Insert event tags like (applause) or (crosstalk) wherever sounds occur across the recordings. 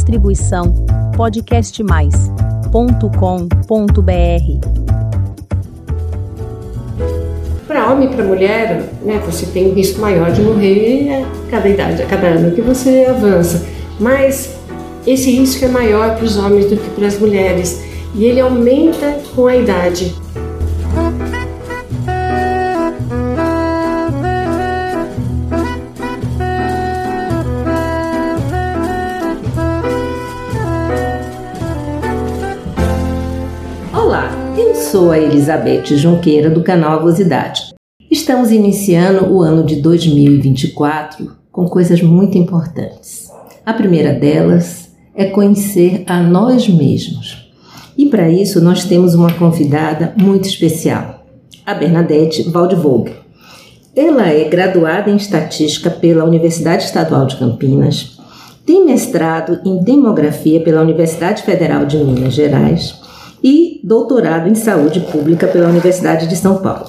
Distribuição podcastmais.com.br. Para homem e para mulher, né, você tem um risco maior de morrer a cada idade, a cada ano que você avança. Mas esse risco é maior para os homens do que para as mulheres e ele aumenta com a idade. Sou a Elizabeth Junqueira do canal Avosidade. Estamos iniciando o ano de 2024 com coisas muito importantes. A primeira delas é conhecer a nós mesmos. E para isso nós temos uma convidada muito especial, a Bernadette Waldvogel. Ela é graduada em Estatística pela Universidade Estadual de Campinas, tem mestrado em Demografia pela Universidade Federal de Minas Gerais e doutorado em Saúde Pública pela Universidade de São Paulo.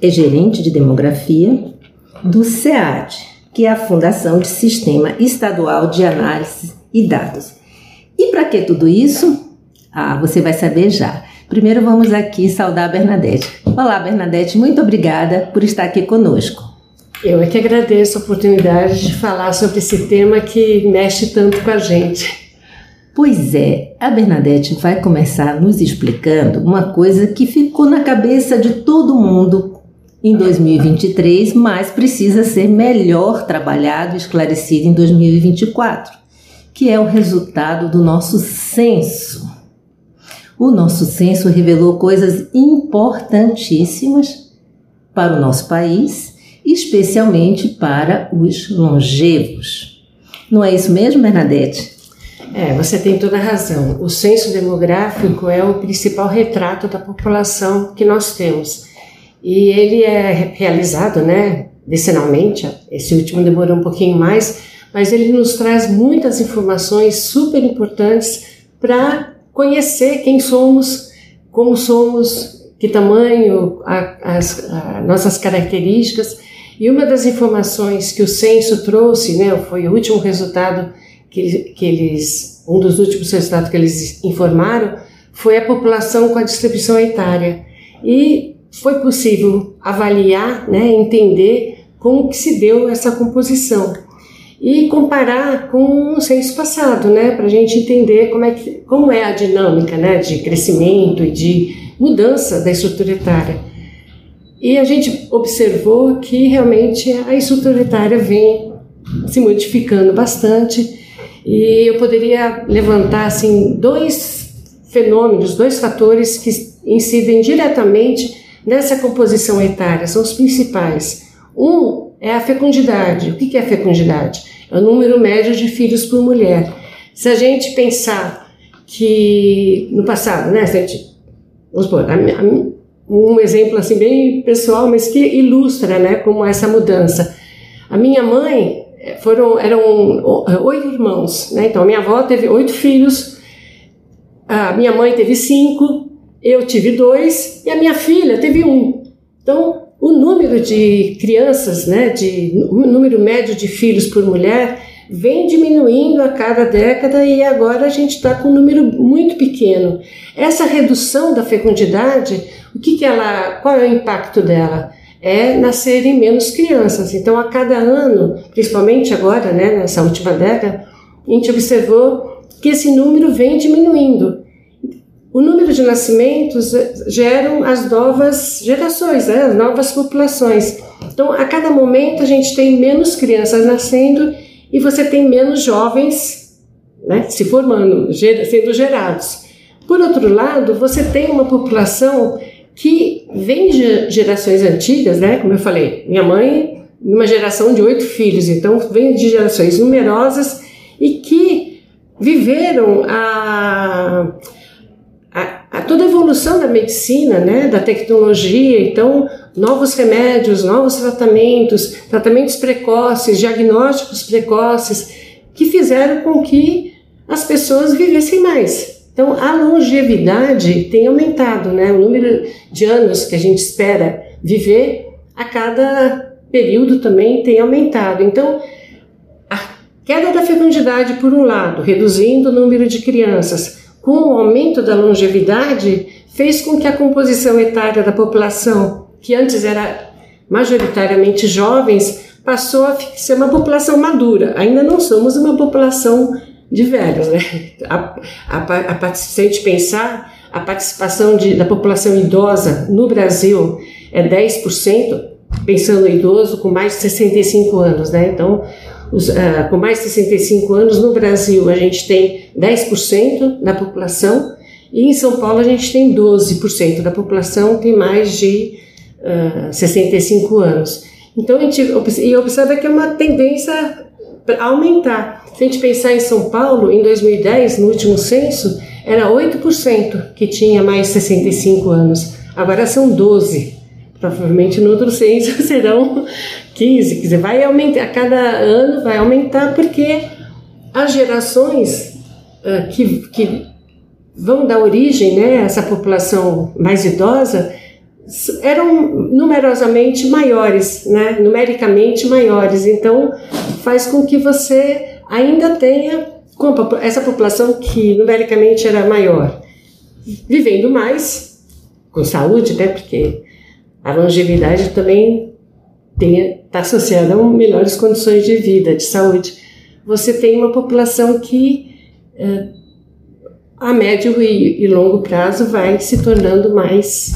É gerente de Demografia do SEAD, que é a Fundação de Sistema Estadual de Análise e Dados. E para que tudo isso? Ah, você vai saber já. Primeiro vamos aqui saudar a Bernadette. Olá, Bernadette, muito obrigada por estar aqui conosco. Eu é que agradeço a oportunidade de falar sobre esse tema que mexe tanto com a gente. Pois é, a Bernadette vai começar nos explicando uma coisa que ficou na cabeça de todo mundo em 2023, mas precisa ser melhor trabalhado e esclarecido em 2024, que é o resultado do nosso censo. O nosso censo revelou coisas importantíssimas para o nosso país, especialmente para os longevos. Não é isso mesmo, Bernadette? É, você tem toda a razão. O censo demográfico é o principal retrato da população que nós temos. E ele é realizado, né, decenalmente. Esse último demorou um pouquinho mais, mas ele nos traz muitas informações super importantes para conhecer quem somos, como somos, que tamanho, a, as a, nossas características. E uma das informações que o censo trouxe, né, foi o último resultado que, que eles, um dos últimos resultados que eles informaram, foi a população com a distribuição etária. E foi possível avaliar, né, entender como que se deu essa composição e comparar com o censo passado, né, para a gente entender como é, que, como é a dinâmica né, de crescimento e de mudança da estrutura etária. E a gente observou que realmente a estrutura etária vem se modificando bastante e eu poderia levantar assim dois fenômenos, dois fatores que incidem diretamente nessa composição etária, são os principais. Um é a fecundidade. O que é fecundidade? É o número médio de filhos por mulher. Se a gente pensar que no passado, né, a gente, vamos supor, um exemplo assim bem pessoal, mas que ilustra, né, como essa mudança. A minha mãe foram eram oito irmãos, né? Então minha avó teve oito filhos, a minha mãe teve cinco, eu tive dois e a minha filha teve um. Então o número de crianças, né, de número médio de filhos por mulher, vem diminuindo a cada década e agora a gente está com um número muito pequeno. Essa redução da fecundidade, o que, que ela, qual é o impacto dela? É nascerem menos crianças. Então, a cada ano, principalmente agora, né, nessa última década, a gente observou que esse número vem diminuindo o número de nascimentos geram as novas gerações, né, as novas populações. Então, a cada momento a gente tem menos crianças nascendo e você tem menos jovens né, se formando, sendo gerados. Por outro lado, você tem uma população que vem de gerações antigas, né? Como eu falei, minha mãe, uma geração de oito filhos, então vem de gerações numerosas e que viveram a a toda a evolução da medicina, né, da tecnologia, então novos remédios, novos tratamentos, tratamentos precoces, diagnósticos precoces, que fizeram com que as pessoas vivessem mais. Então a longevidade tem aumentado, né, o número de anos que a gente espera viver a cada período também tem aumentado. Então queda da fecundidade, por um lado, reduzindo o número de crianças, com o aumento da longevidade, fez com que a composição etária da população, que antes era majoritariamente jovens, passou a ser uma população madura. Ainda não somos uma população de velhos, né? A, a, a, se a gente pensar, a participação de, da população idosa no Brasil é 10%, pensando no idoso com mais de 65 anos, né? Então, os, uh, com mais de 65 anos no Brasil a gente tem 10% da população e em São Paulo a gente tem 12% da população tem mais de uh, ah, 65 anos. Então a gente e observa que é uma tendência a aumentar. Se a gente pensar em São Paulo, em 2010, no último censo, era 8% que tinha mais de 65 anos. Agora são 12. Provavelmente no outro censo (laughs) serão 15. Quer dizer, vai aumentar, a cada ano vai aumentar porque as gerações uh, que, que vão dar origem né, a essa população mais idosa eram numerosamente maiores, né, numericamente maiores. Então, faz com que você ainda tenha essa população que numericamente era maior, vivendo mais, com saúde, né, porque a longevidade também está associada a melhores condições de vida, de saúde. Você tem uma população que eh, a médio e, e longo prazo vai se tornando mais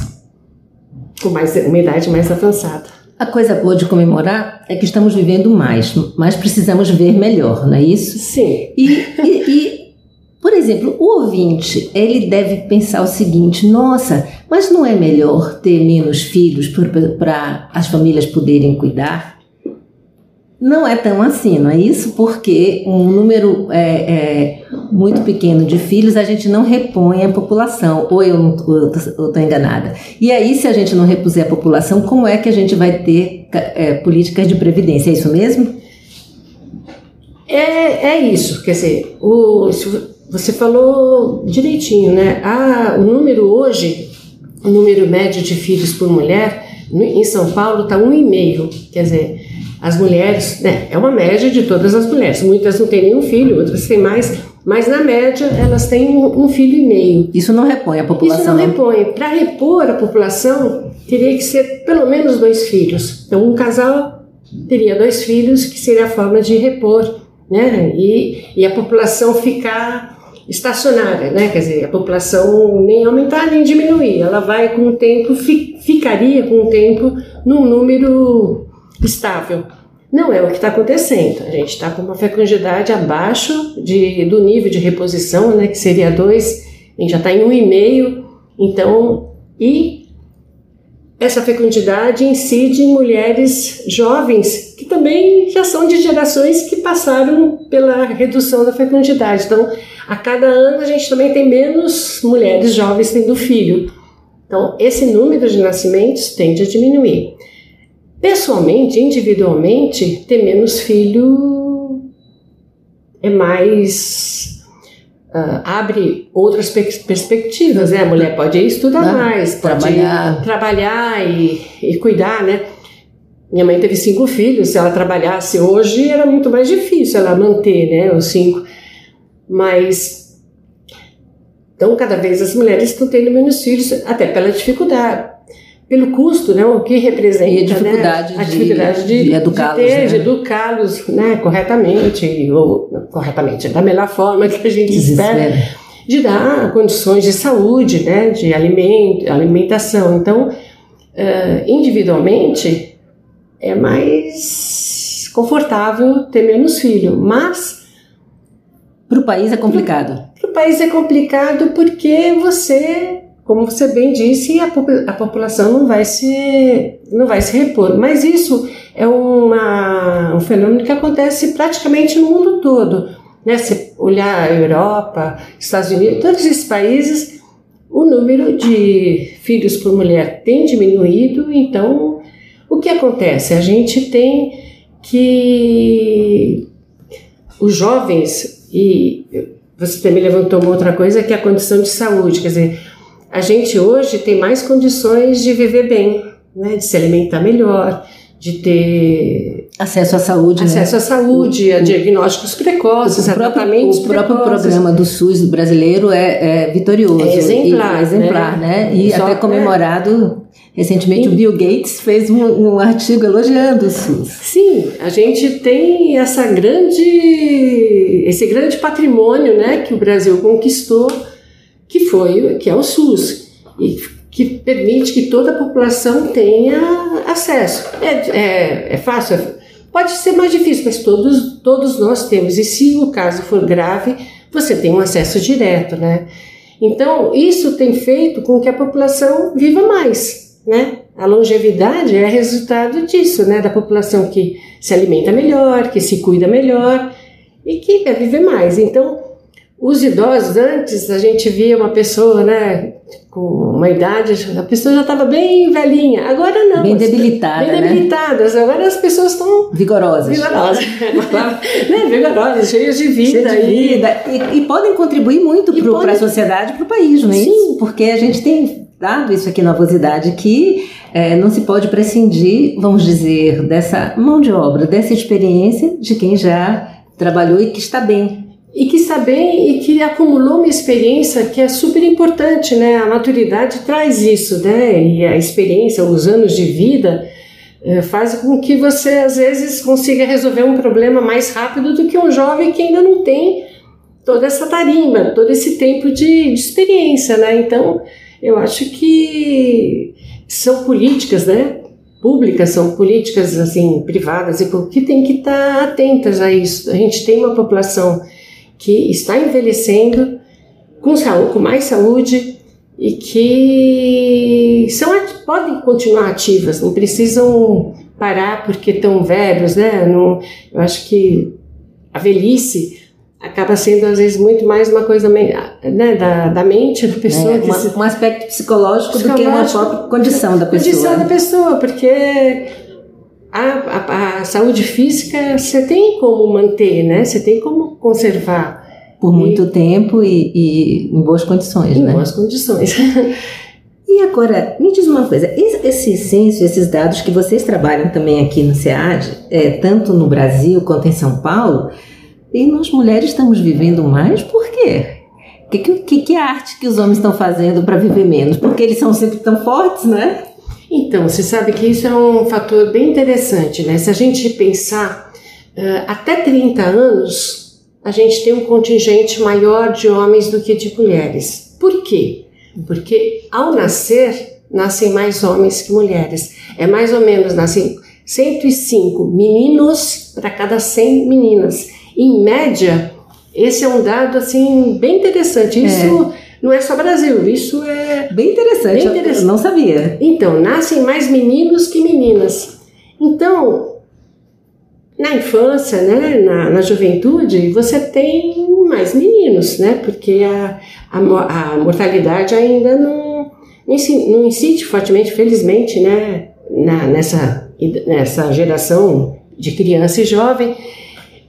com mais uma idade mais avançada. A coisa boa de comemorar é que estamos vivendo mais, mas precisamos ver melhor, não é isso? Sim. E, e, e, por exemplo, o ouvinte, ele deve pensar o seguinte: nossa, mas não é melhor ter menos filhos para as famílias poderem cuidar? Não é tão assim, não é isso? Porque um número é, é, muito pequeno de filhos a gente não repõe a população, ou eu estou enganada. E aí, se a gente não repuser a população, como é que a gente vai ter é, políticas de previdência? É isso mesmo? É, é isso, quer dizer, o, você falou direitinho, né? Ah, o número hoje, o número médio de filhos por mulher, em São Paulo está 1,5, quer dizer as mulheres, né, é uma média de todas as mulheres. Muitas não têm nenhum filho, outras têm mais, mas na média elas têm um, um filho e meio. Isso não repõe a população? Isso não repõe. Para repor a população, teria que ser pelo menos dois filhos. Então, um casal teria dois filhos, que seria a forma de repor, né? E, e a população ficar estacionária, né? Quer dizer, a população nem aumentar nem diminuir. Ela vai com o tempo, fi, ficaria com o tempo num número estável. Não é o que está acontecendo. A gente está com uma fecundidade abaixo de, do nível de reposição, né, que seria 2, a gente já está em 1,5. Um então, e essa fecundidade incide em mulheres jovens que também já são de gerações que passaram pela redução da fecundidade. Então, a cada ano a gente também tem menos mulheres jovens tendo filho. Então, esse número de nascimentos tende a diminuir. Pessoalmente, individualmente, ter menos filho é mais. Uh, abre outras perspectivas, né? A mulher pode estudar Não, mais, pode trabalhar, trabalhar e, e cuidar, né? Minha mãe teve cinco filhos, se ela trabalhasse hoje era muito mais difícil ela manter, né, os cinco. Mas então cada vez as mulheres estão tendo menos filhos, até pela dificuldade, pelo custo, né, o que representa e a dificuldade, né, a dificuldade de, de educá-los, de, né? de educá-los né, corretamente, ou corretamente, da melhor forma que a gente espera, de dar condições de saúde, né, de alimento, alimentação. Então, uh, individualmente, é mais confortável ter menos filho, mas para o país é complicado. Para o país é complicado porque você como você bem disse, a, a população não vai se não vai se repor. Mas isso é uma, um fenômeno que acontece praticamente no mundo todo. Né? Se olhar a Europa, Estados Unidos, todos esses países, o número de filhos por mulher tem diminuído. Então, o que acontece? A gente tem que os jovens e você também levantou uma outra coisa que é a condição de saúde, quer dizer, a gente hoje tem mais condições de viver bem, né? de se alimentar melhor, de ter Acesso à saúde, acesso né? à saúde, a diagnósticos precoces, o próprio, tratamentos o próprio precoces. programa do SUS brasileiro é, é vitorioso. É exemplar, e, exemplar, né? E Só- até comemorado recentemente o Bill Gates fez um, um artigo elogiando o SUS. Sim, a gente tem essa grande, esse grande patrimônio, né, que o Brasil conquistou, que foi, que é o SUS, e que permite que toda a população tenha acesso. É, é, é fácil, pode ser mais difícil, mas todos, todos nós temos. E se o caso for grave, você tem um acesso direto, né? Então, isso tem feito com que a população viva mais, né? A longevidade é resultado disso, né? Da população que se alimenta melhor, que se cuida melhor e que quer viver mais. Então, os idosos, antes a gente via uma pessoa, né, com uma idade, a pessoa já estava bem velhinha. Agora não. Bem debilitada, Bem né? debilitadas. Agora as pessoas estão Vigorosas. vigorosas. (laughs) né? Vigorosas, cheias de vida. Cheia de e- vida. E, e podem contribuir muito para podem- a sociedade, para o país, não é Sim. isso? Porque a gente tem dado isso aqui na Avosidade, que eh, não se pode prescindir, vamos dizer, dessa mão de obra, dessa experiência de quem já trabalhou e que está bem. E que está bem e que acumulou uma experiência que é super importante, né? A maturidade traz isso, né? E a experiência, os anos de vida eh, faz com que você às vezes consiga resolver um problema mais rápido do que um jovem que ainda não tem toda essa tarimba, todo esse tempo de, de experiência, né? Então, eu acho que são políticas, né? Públicas, são políticas assim privadas e que tem que estar atentas a isso. A gente tem uma população que está envelhecendo com, saúde, com mais saúde e que são, podem continuar ativas, não precisam parar porque estão velhos, né? Não, eu acho que a velhice acaba sendo às vezes muito mais uma coisa né, da, da mente da pessoa. né? que Uma- se- um aspecto psicológico, do que uma Psicológico. própria condição da pessoa. condição da pessoa, porque a, a, a saúde física você tem como manter, né? Você tem como conservar Por muito tempo e, e em boas condições, em né? boas condições. (laughs) E agora, me diz uma coisa, esse, esse censo, esses dados que vocês trabalham também aqui no SEAD, é, tanto no Brasil quanto em São Paulo, e nós mulheres estamos vivendo mais, por quê? O que, que, que arte que os homens estão fazendo para viver menos? Porque eles são sempre tão fortes, né? Então, você sabe que isso é um fator bem interessante, né? Se a gente pensar, eh, até 30 anos, a gente tem um contingente maior de homens do que de mulheres. Por quê? Porque ao nascer, nascem mais homens que mulheres. É mais ou menos, nascem 105 meninos para cada 100 meninas. Em média, esse é um dado assim bem interessante. Isso não é só Brasil, isso é Bem interessante, Bem interessante. eu não sabia. então, nascem mais meninos que meninas. Então, na infância, né, na, na juventude, você tem mais meninos, né? Porque a, a, a mortalidade ainda não, não inci- não incide fortemente, felizmente, né? Na, nessa, nessa geração de criança e jovem,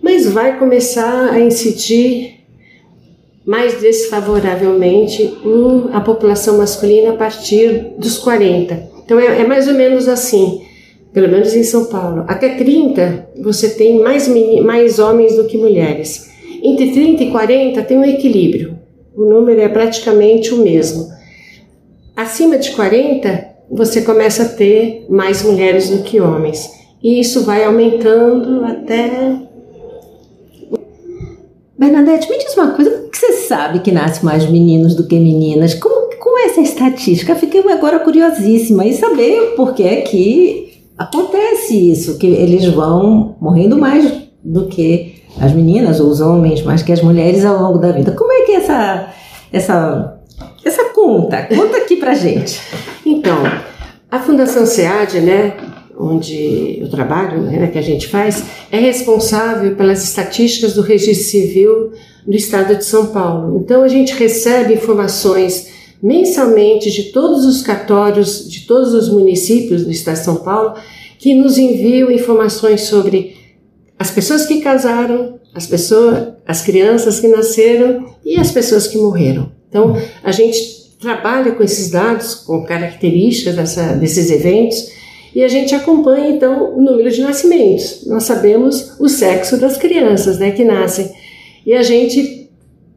mas vai começar a incidir mais desfavoravelmente a população masculina a partir dos 40. Então é, é mais ou menos assim, pelo menos em São Paulo. Até 30 você tem mais, mais homens do que mulheres. Entre 30 e 40 tem um equilíbrio. O número é praticamente o mesmo. Acima de 40 você começa a ter mais mulheres do que homens. E isso vai aumentando até Bernadette, me diz uma coisa, por que você sabe que nasce mais meninos do que meninas? Como, como é essa estatística? Fiquei agora curiosíssima e saber por que é que acontece isso, que eles vão morrendo mais do que as meninas ou os homens, mais que as mulheres ao longo da vida. Como é que é essa, essa, essa conta? Conta aqui pra gente. Então, a Fundação SEAD, né, onde eu trabalho, né, que a gente faz, é responsável pelas estatísticas do registro civil do estado de São Paulo. Então, a gente recebe informações mensalmente de todos os cartórios, de todos os municípios do estado de São Paulo, que nos enviam informações sobre as pessoas que casaram, as pessoas, as crianças que nasceram e as pessoas que morreram. Então, a gente trabalha com esses dados, com características dessa, desses eventos e a gente acompanha então o número de nascimentos. Nós sabemos o sexo das crianças, né, que nascem. E a gente,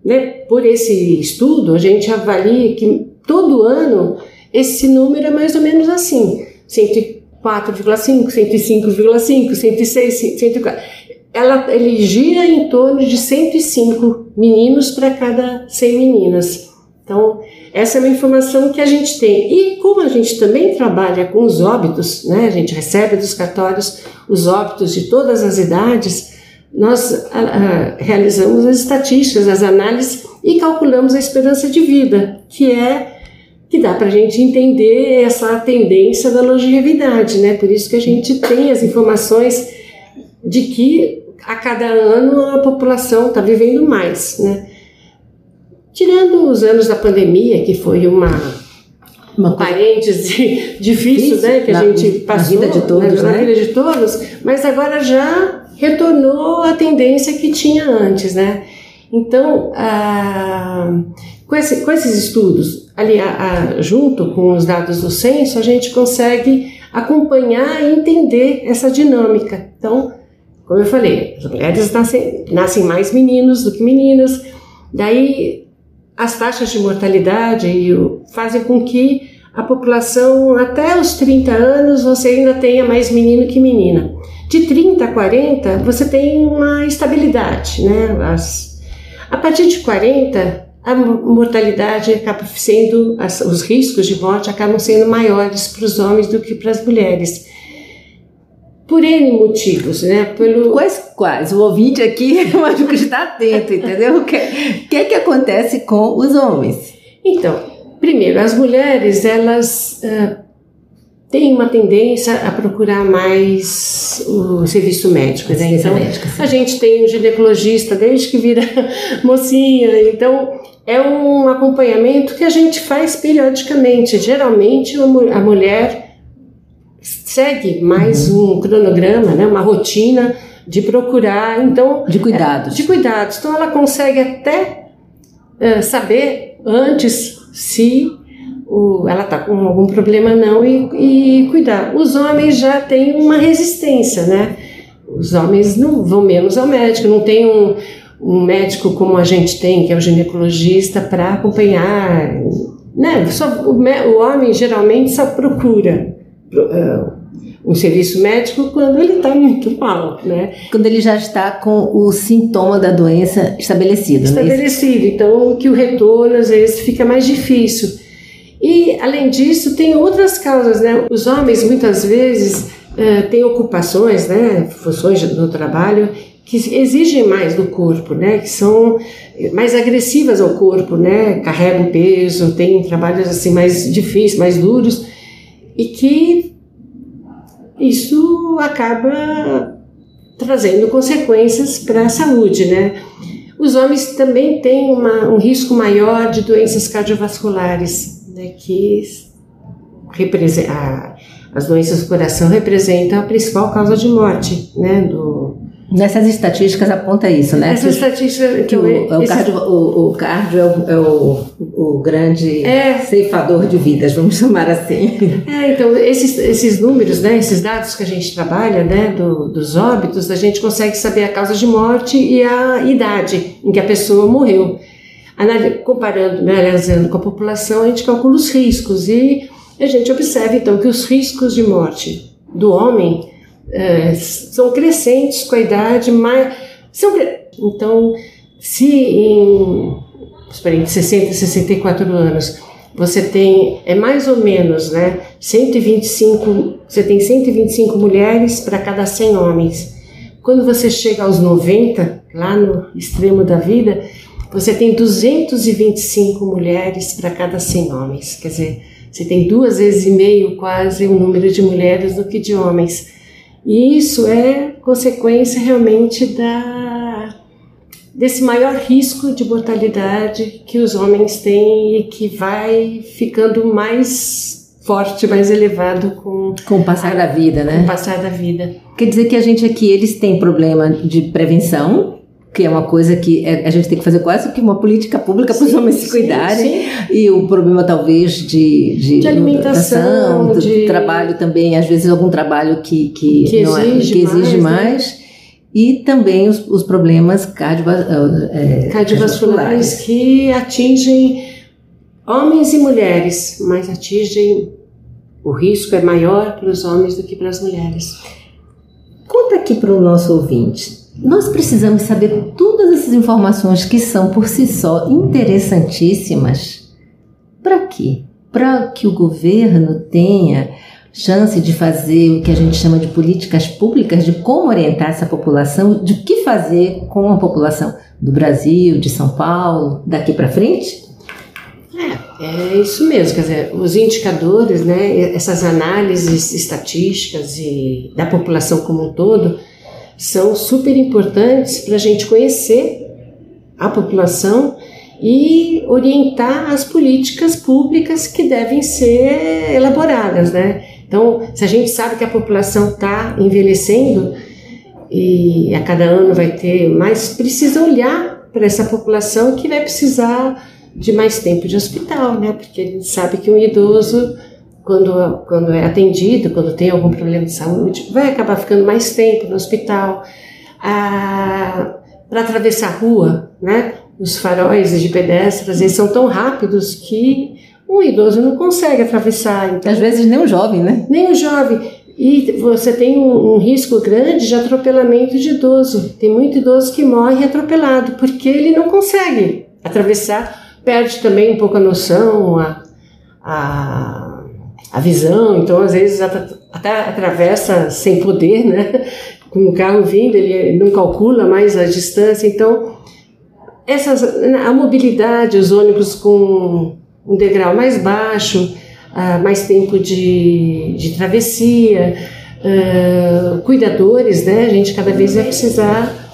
né, por esse estudo, a gente avalia que todo ano esse número é mais ou menos assim, 104,5, 105,5, 106, 104. Ela, ele gira em torno de 105 meninos para cada 100 meninas. Então, essa é uma informação que a gente tem. E como a gente também trabalha com os óbitos, né, a gente recebe dos cartórios os óbitos de todas as idades, nós a, a, realizamos as estatísticas, as análises e calculamos a esperança de vida, que é que dá para a gente entender essa tendência da longevidade, né? Por isso que a gente tem as informações de que a cada ano a população está vivendo mais, né? Tirando os anos da pandemia, que foi uma, uma parêntese (laughs) difícil, né, que a na, gente passou na vida de todos, na, né? na vida de todos, mas agora já retornou a tendência que tinha antes, né? Então, ah, com, esse, com, esses estudos, ali, a, a, junto com os dados do censo, a gente consegue acompanhar e entender essa dinâmica. Então, como eu falei, as mulheres nascem, nascem mais meninos do que meninas, daí as taxas de mortalidade fazem com que a população, até os 30 anos, você ainda tenha mais menino que menina. De 30 a 40, você tem uma estabilidade, né? As, a partir de 40, a mortalidade acaba sendo, os riscos de morte acabam sendo maiores para os homens do que para as mulheres por N motivos, né? Pelo... Quais, quais? O ouvinte aqui, (laughs) eu acho que está atento, entendeu? O que, que que acontece com os homens? Então, primeiro, as mulheres, elas uh, têm uma tendência a procurar mais o serviço médico, né? Então, médico, a gente tem um ginecologista desde que vira (laughs) mocinha, então é um acompanhamento que a gente faz periodicamente. Geralmente, a mulher segue mais uhum. um cronograma, né, uma rotina de procurar, então de cuidados, é, de cuidados. Então ela consegue até é, saber antes se o, ela está com algum problema não e, e cuidar. Os homens já têm uma resistência, né? Os homens não vão menos ao médico, não tem um, um médico como a gente tem, que é o ginecologista, para acompanhar. Né? Só, o, o homem geralmente só procura um serviço médico quando ele está muito mal, né? Quando ele já está com o sintoma da doença estabelecido, né? Estabelecido, então que o retorno às vezes fica mais difícil. E além disso tem outras causas, né? Os homens muitas vezes uh, têm ocupações, né? Funções no trabalho que exigem mais do corpo, né? Que são mais agressivas ao corpo, né? Carregam peso, têm trabalhos assim mais difíceis, mais duros e que isso acaba trazendo consequências para a saúde, né? Os homens também têm uma, um risco maior de doenças cardiovasculares, né, que a, as doenças do coração representam a principal causa de morte, né, do, Nessas estatísticas aponta isso, né? Essas estatísticas que o, é o, cardio, o, o cardio é, o, é o, o grande é, ceifador de vidas, vamos chamar assim. É, então esses, esses números, né, esses dados que a gente trabalha, né, do, dos óbitos, a gente consegue saber a causa de morte e a idade em que a pessoa morreu. Comparando, né, analisando com a população, a gente calcula os riscos e a gente observa então que os riscos de morte do homem é, são crescentes com a idade, mas são, então, se em, em 60, 64 anos você tem, é mais ou menos, né, 125, você tem 125 mulheres para cada 100 homens. Quando você chega aos 90, lá no extremo da vida, você tem 225 mulheres para cada 100 homens. Quer dizer, você tem duas vezes e meio quase o número de mulheres do que de homens. E isso é consequência realmente da, desse maior risco de mortalidade que os homens têm e que vai ficando mais forte, mais elevado com, com o passar a, da vida, né? Com o passar da vida. Quer dizer que a gente aqui, eles têm problema de prevenção, que é uma coisa que é, a gente tem que fazer quase que uma política pública para os homens se cuidarem. Sim, sim. E o problema, talvez, de, de, de alimentação, de, de, trabalho também, às vezes, algum trabalho que, que, que exige, é, que exige mais. Mais. Né? E também os, os problemas é, cardiovasculares que atingem homens e mulheres, mas atingem o risco é maior para os homens do que para as mulheres. Conta aqui para o nosso ouvinte nós precisamos saber todas essas informações que são por si só interessantíssimas. Para quê? Para que o governo tenha chance de fazer o que a gente chama de políticas públicas, de como orientar essa população, de o que fazer com a população do Brasil, de São Paulo, daqui para frente? É, é isso mesmo, quer dizer, os indicadores, né, essas análises estatísticas e da população como um todo, são super importantes para a gente conhecer a população e orientar as políticas públicas que devem ser elaboradas, né? Então, se a gente sabe que a população está envelhecendo e a cada ano vai ter mais, precisa olhar para essa população que vai precisar de mais tempo de hospital, né? Porque a gente sabe que um idoso quando, quando é atendido, quando tem algum problema de saúde, vai acabar ficando mais tempo no hospital. Ah, Para atravessar a rua, né? Os faróis de pedestres, eles são tão rápidos que um idoso não consegue atravessar. Então, Às vezes nem um jovem, né? Nem um jovem. E você tem um, um, risco grande de atropelamento de idoso. Tem muito idoso que morre atropelado porque ele não consegue atravessar, perde também um pouco a noção, a, a a visão, então às vezes até atravessa sem poder, né? (laughs) Com o carro vindo, ele não calcula mais a distância, então essas, a mobilidade, os ônibus com um degrau mais baixo, uh, mais tempo de, de travessia, uh, cuidadores, né? A gente cada vez vai precisar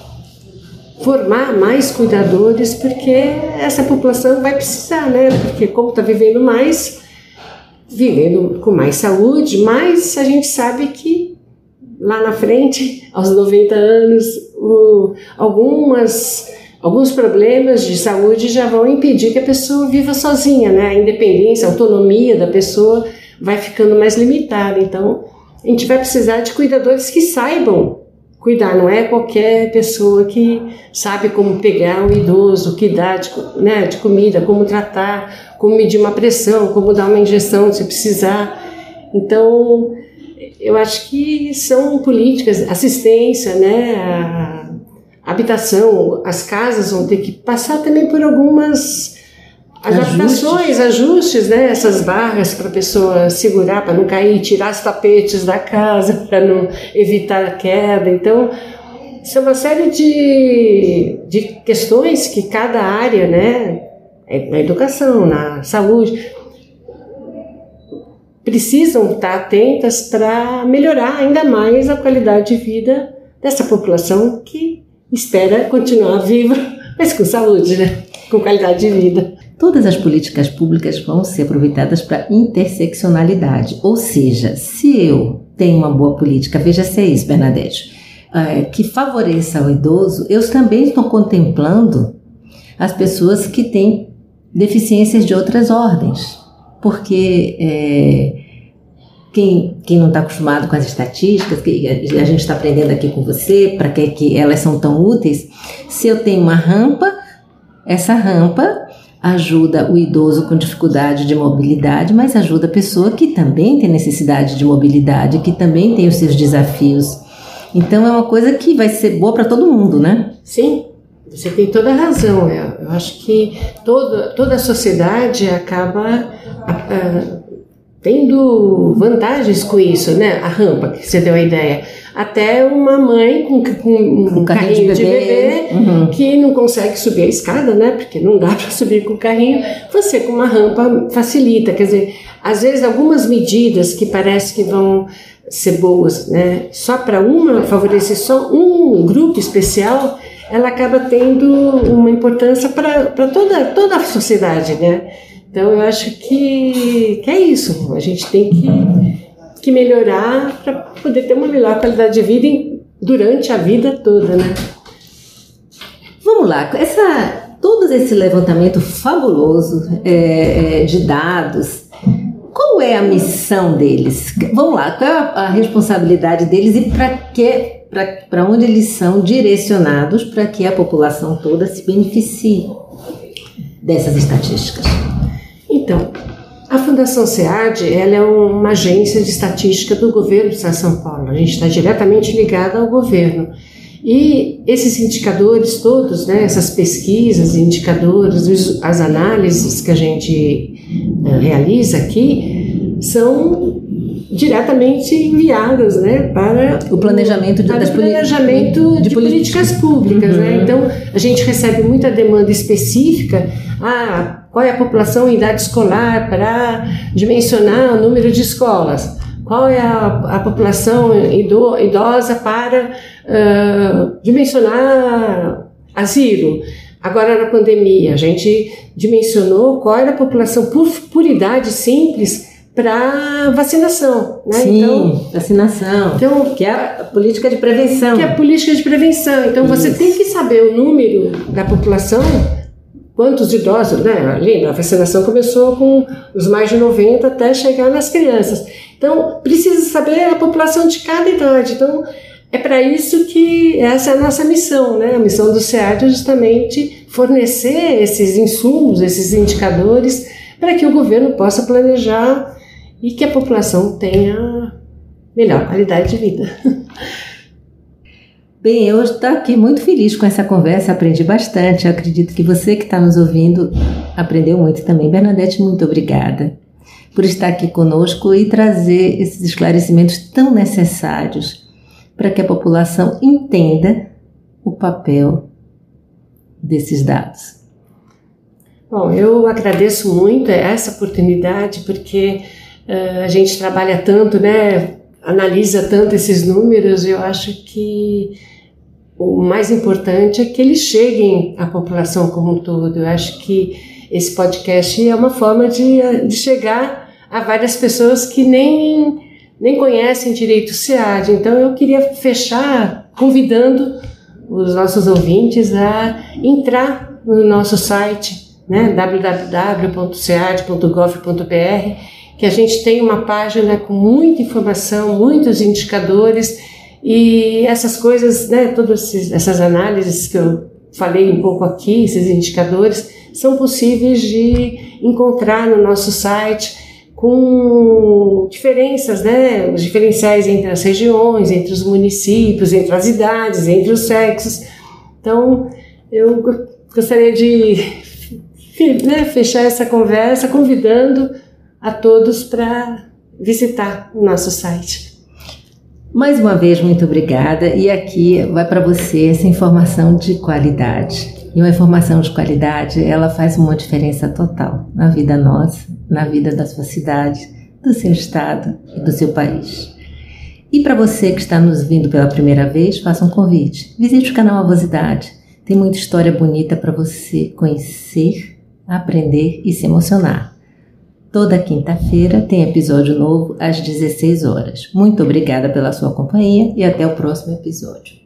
formar mais cuidadores, porque essa população vai precisar, né? Porque como está vivendo mais, vivendo com mais saúde, mas a gente sabe que lá na frente, (laughs) aos 90 anos, o, algumas, alguns problemas de saúde já vão impedir que a pessoa viva sozinha, né? A independência, a autonomia da pessoa vai ficando mais limitada. Então, a gente vai precisar de cuidadores que saibam cuidar, não é qualquer pessoa que sabe como pegar um idoso, que dá de, né, de comida, como tratar, como medir uma pressão, como dar uma injeção se precisar. Então, eu acho que são políticas, assistência, né, a habitação, as casas vão ter que passar também por algumas adaptações, ajustes, ajustes né? Essas barras para a pessoa segurar, para não cair, tirar os tapetes da casa, (laughs) para não evitar a queda. Então, são uma série de, de questões que cada área, né? É, na educação, na saúde, precisam estar atentas para melhorar ainda mais a qualidade de vida dessa população que espera continuar viva, (laughs) mas com saúde, né? Com qualidade de vida. Todas as políticas públicas vão ser aproveitadas para interseccionalidade, ou seja, se eu tenho uma boa política, veja se é isso, Bernadette, é, que favoreça o idoso, eu também estou contemplando as pessoas que têm deficiências de outras ordens, porque é, quem, quem não está acostumado com as estatísticas, que a gente está aprendendo aqui com você, para que, que elas são tão úteis, se eu tenho uma rampa, essa rampa ajuda o idoso com dificuldade de mobilidade, mas ajuda a pessoa que também tem necessidade de mobilidade, que também tem os seus desafios. Então é uma coisa que vai ser boa para todo mundo, né? Sim, você tem toda a razão. Eu acho que toda, toda a sociedade acaba tendo vantagens com isso, né? A rampa, que você deu a ideia até uma mãe com, com um, carrinho, de bebê, de bebê uhum. que não consegue subir a escada, né? Porque não dá (laughs) para subir com o carrinho. Você com uma rampa facilita, quer dizer, às vezes algumas medidas que parece que vão ser boas, né? Só para uma favorecer só um grupo especial, ela acaba tendo uma importância para toda toda a sociedade, né? Então eu acho que, que é isso. A gente tem que que melhorar para poder ter uma melhor qualidade de vida durante a vida toda, né? Vamos lá, essa, todo esse levantamento fabuloso é, é, de dados, qual é a missão deles? Vamos lá, qual é a, a responsabilidade deles e para que, para onde eles são direcionados para que a população toda se beneficie dessas estatísticas? Então, a Fundação SEAD ela é uma agência de estatística do governo do Estado de São Paulo. A gente está diretamente ligada ao governo. E esses indicadores todos, né, essas pesquisas, indicadores, as análises que a gente uh, realiza aqui, são diretamente enviadas né, para o planejamento de, para o planejamento de, de, de políticas públicas. Né? Uhum. Né? Então, a gente recebe muita demanda específica. Ah, qual é a população em idade escolar para dimensionar o número de escolas? Qual é a, a população idosa para uh, dimensionar asilo? Agora, na pandemia, a gente dimensionou qual era a população por, por idade simples para vacinação, né? Sim, então, vacinação. Então, que é a política de prevenção. Que é a política de prevenção. Então, Isso. você tem que saber o número da população quantos idosos, né? Lembra, a vacinação começou com os mais de 90 até chegar nas crianças. Então, precisa saber a população de cada idade. Então, é para isso que essa é a nossa missão, né? A missão do SEAD é justamente fornecer esses insumos, esses indicadores, para que o governo possa planejar e que a população tenha melhor qualidade de vida. (laughs) Bem, eu estou aqui muito feliz com essa conversa, aprendi bastante. Eu acredito que você que está nos ouvindo aprendeu muito também. Bernadette, muito obrigada por estar aqui conosco e trazer esses esclarecimentos tão necessários para que a população entenda o papel desses dados. Bom, eu agradeço muito essa oportunidade porque uh, a gente trabalha tanto, né? Analisa tanto esses números, eu acho que o mais importante é que eles cheguem à população como um todo. Eu acho que esse podcast é uma forma de, de chegar a várias pessoas que nem, nem conhecem direito o SEAD. Então eu queria fechar convidando os nossos ouvintes a entrar no nosso site, né, www.sead.gov.br, que a gente tem uma página com muita informação, muitos indicadores e essas coisas, né, todas essas análises que eu falei um pouco aqui, esses indicadores, são possíveis de encontrar no nosso site com diferenças, né, os diferenciais entre as regiões, entre os municípios, entre as idades, entre os sexos. Então, eu gostaria de né, fechar essa conversa convidando a todos para visitar o nosso site. Mais uma vez, muito obrigada. E aqui vai para você essa informação de qualidade. E uma informação de qualidade, ela faz uma diferença total na vida nossa, na vida da sua cidade, do seu estado e do seu país. E para você que está nos vindo pela primeira vez, faça um convite. Visite o canal Avosidade. Tem muita história bonita para você conhecer, aprender e se emocionar. Toda quinta-feira tem episódio novo às 16 horas. Muito obrigada pela sua companhia e até o próximo episódio.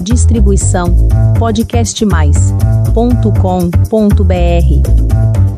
Distribuição podcastmais.com.br